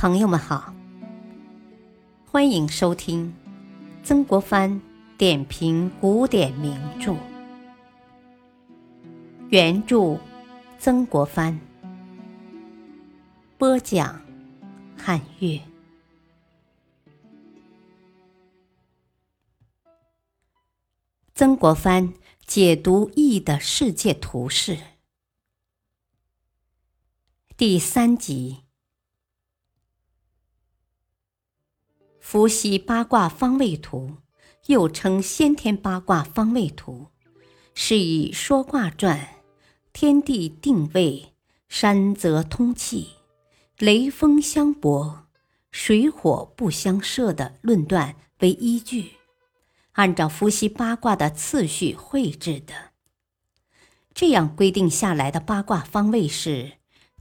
朋友们好，欢迎收听曾国藩点评古典名著，原著曾国藩，播讲汉乐。曾国藩解读易的世界图示，第三集。伏羲八卦方位图，又称先天八卦方位图，是以说卦传、天地定位、山泽通气、雷风相搏、水火不相射的论断为依据，按照伏羲八卦的次序绘制的。这样规定下来的八卦方位是：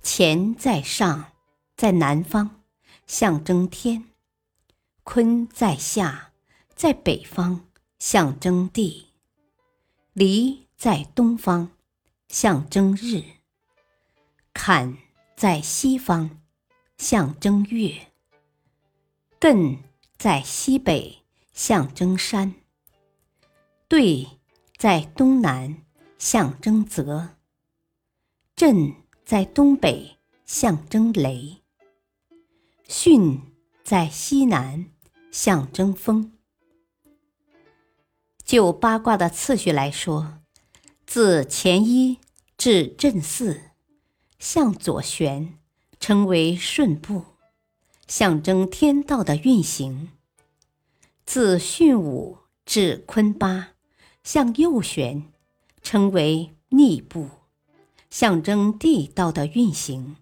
乾在上，在南方，象征天。坤在下，在北方，象征地；离在东方，象征日；坎在西方，象征月；艮在西北，象征山；兑在东南，象征泽；震在东北，象征雷；巽在西南。象征风。就八卦的次序来说，自乾一至震四，向左旋，称为顺步，象征天道的运行；自巽五至坤八，向右旋，称为逆步，象征地道的运行。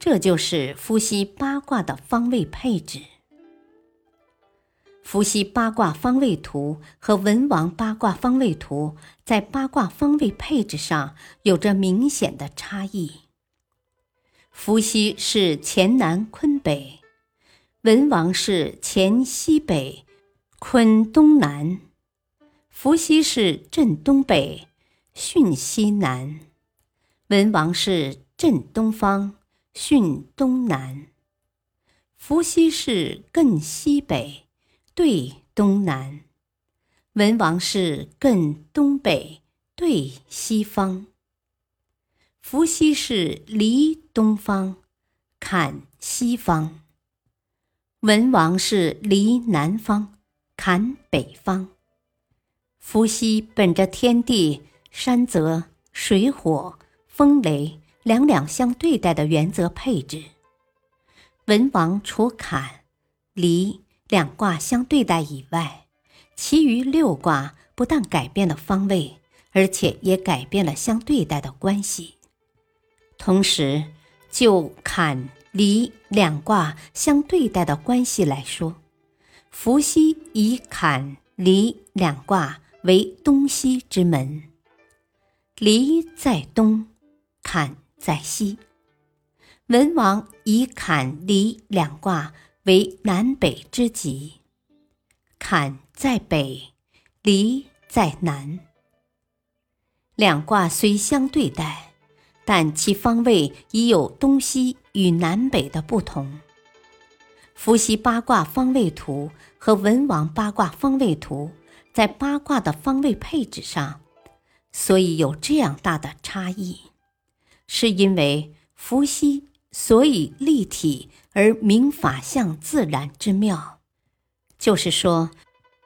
这就是伏羲八卦的方位配置。伏羲八卦方位图和文王八卦方位图在八卦方位配置上有着明显的差异。伏羲是乾南坤北，文王是乾西北，坤东南；伏羲是震东北，巽西南；文王是震东方，巽东南；伏羲氏艮西北。对东南，文王氏艮东北，对西方；伏羲氏离东方，坎西方；文王氏离南方，坎北方。伏羲本着天地、山泽、水火、风雷两两相对待的原则配置，文王除坎、离。两卦相对待以外，其余六卦不但改变了方位，而且也改变了相对待的关系。同时，就坎离两卦相对待的关系来说，伏羲以坎离两卦为东西之门，离在东，坎在西；文王以坎离两卦。为南北之极，坎在北，离在南。两卦虽相对待，但其方位已有东西与南北的不同。伏羲八卦方位图和文王八卦方位图在八卦的方位配置上，所以有这样大的差异，是因为伏羲。所以立体而明法相自然之妙，就是说，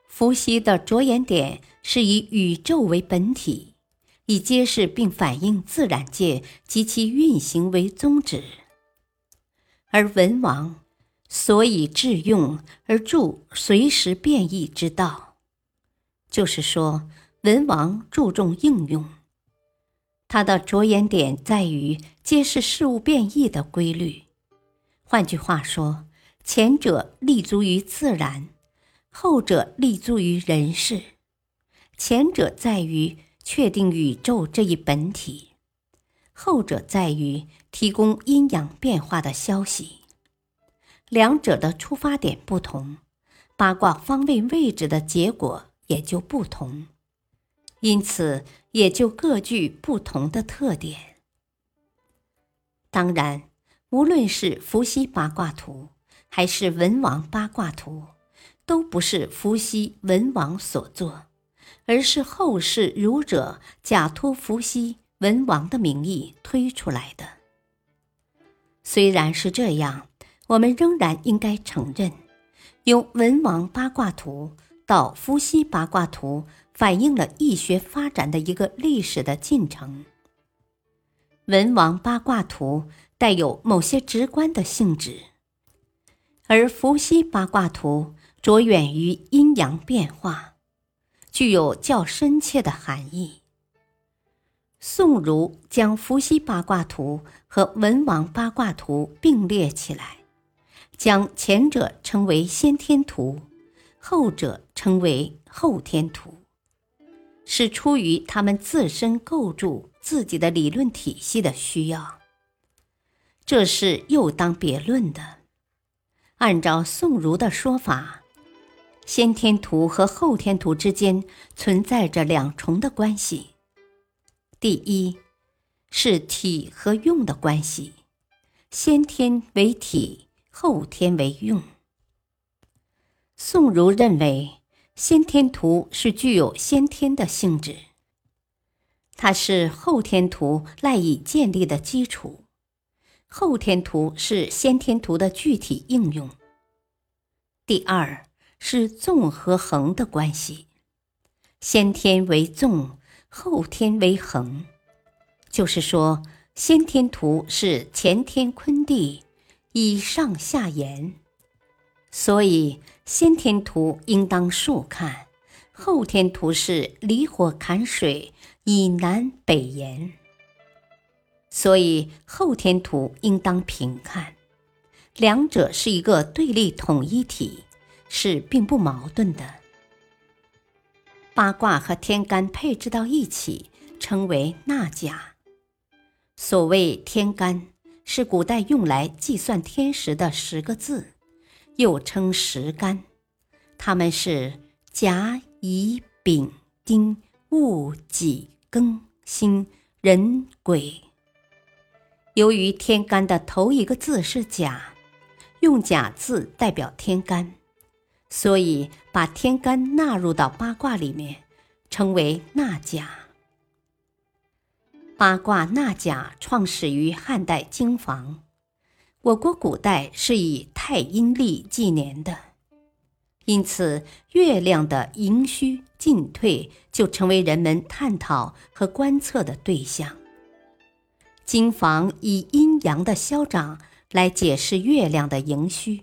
伏羲的着眼点是以宇宙为本体，以揭示并反映自然界及其运行为宗旨；而文王所以致用而著随时变异之道，就是说，文王注重应用。他的着眼点在于揭示事物变异的规律。换句话说，前者立足于自然，后者立足于人事。前者在于确定宇宙这一本体，后者在于提供阴阳变化的消息。两者的出发点不同，八卦方位位置的结果也就不同。因此，也就各具不同的特点。当然，无论是伏羲八卦图，还是文王八卦图，都不是伏羲、文王所作，而是后世儒者假托伏羲、文王的名义推出来的。虽然是这样，我们仍然应该承认，由文王八卦图到伏羲八卦图，反映了易学发展的一个历史的进程。文王八卦图。带有某些直观的性质，而伏羲八卦图着眼于阴阳变化，具有较深切的含义。宋儒将伏羲八卦图和文王八卦图并列起来，将前者称为先天图，后者称为后天图，是出于他们自身构筑自己的理论体系的需要。这是又当别论的。按照宋儒的说法，先天图和后天图之间存在着两重的关系。第一，是体和用的关系，先天为体，后天为用。宋儒认为，先天图是具有先天的性质，它是后天图赖以建立的基础。后天图是先天图的具体应用。第二是纵和横的关系，先天为纵，后天为横，就是说，先天图是乾天坤地，以上下延，所以先天图应当竖看；后天图是离火坎水，以南北延。所以后天图应当平看，两者是一个对立统一体，是并不矛盾的。八卦和天干配置到一起，称为纳甲。所谓天干，是古代用来计算天时的十个字，又称时干。它们是甲、乙、丙、丁、戊、己、庚、辛、壬、癸。由于天干的头一个字是甲，用甲字代表天干，所以把天干纳入到八卦里面，称为纳甲。八卦纳甲创始于汉代经房，我国古代是以太阴历纪年的，因此月亮的盈虚进退就成为人们探讨和观测的对象。经房以阴阳的消长来解释月亮的盈虚，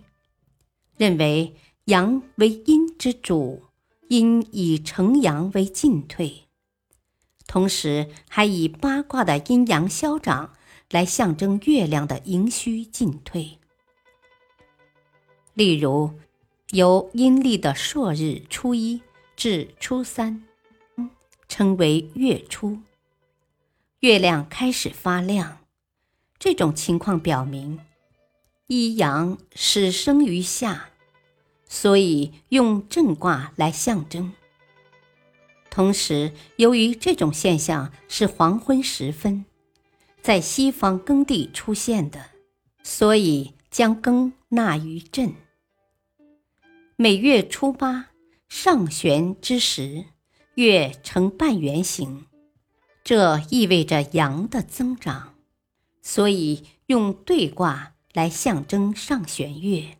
认为阳为阴之主，阴以成阳为进退，同时还以八卦的阴阳消长来象征月亮的盈虚进退。例如，由阴历的朔日初一至初三，称为月初。月亮开始发亮，这种情况表明一阳始生于夏，所以用震卦来象征。同时，由于这种现象是黄昏时分，在西方耕地出现的，所以将耕纳于震。每月初八上旋之时，月呈半圆形。这意味着阳的增长，所以用对卦来象征上弦月。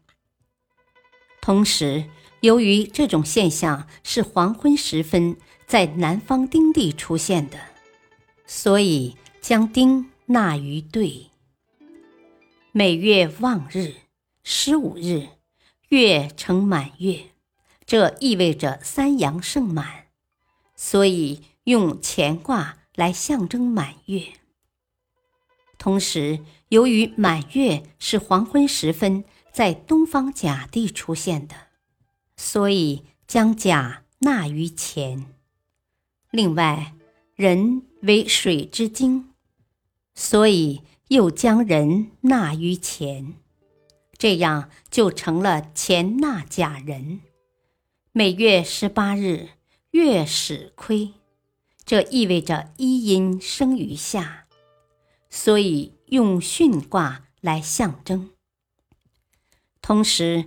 同时，由于这种现象是黄昏时分在南方丁地出现的，所以将丁纳于兑。每月望日十五日，月成满月，这意味着三阳盛满，所以用乾卦。来象征满月。同时，由于满月是黄昏时分在东方甲地出现的，所以将甲纳于乾。另外，人为水之精，所以又将人纳于乾，这样就成了乾纳甲人。每月十八日，月始亏。这意味着一阴生于夏，所以用巽卦来象征。同时，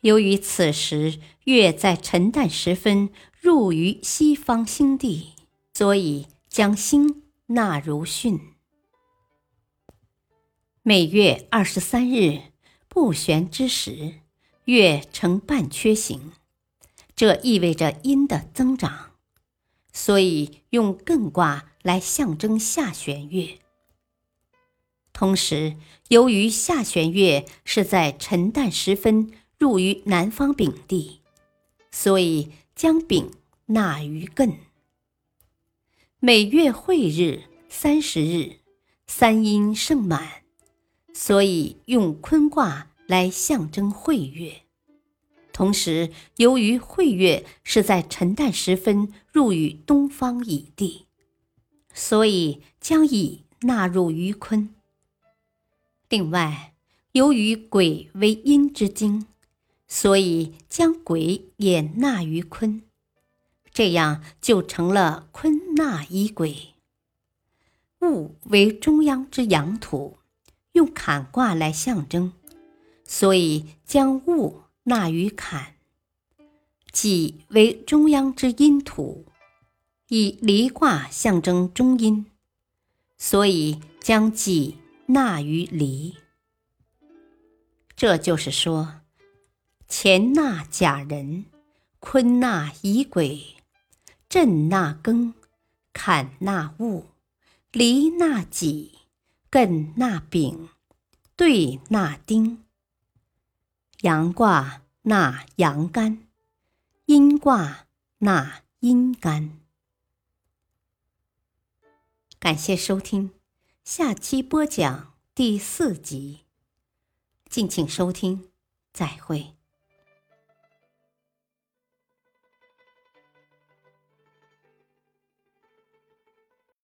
由于此时月在晨旦时分入于西方星地，所以将星纳如巽。每月二十三日不旋之时，月呈半缺形，这意味着阴的增长，所以用艮卦来象征下弦月。同时，由于下弦月是在晨旦时分入于南方丙地，所以将丙纳于艮。每月晦日三十日，三阴盛满，所以用坤卦来象征会月。同时，由于会月是在晨旦时分入于东方乙地，所以将乙纳入于坤。另外，由于癸为阴之精，所以将癸也纳于坤，这样就成了坤纳乙癸。戊为中央之阳土，用坎卦来象征，所以将戊纳于坎。己为中央之阴土，以离卦象征中阴，所以将己。纳于离，这就是说，乾纳甲人，坤纳乙癸，震纳庚，坎纳戊，离纳己，艮纳丙，兑纳丁。阳卦纳阳干，阴卦纳阴干。感谢收听。下期播讲第四集，敬请收听，再会。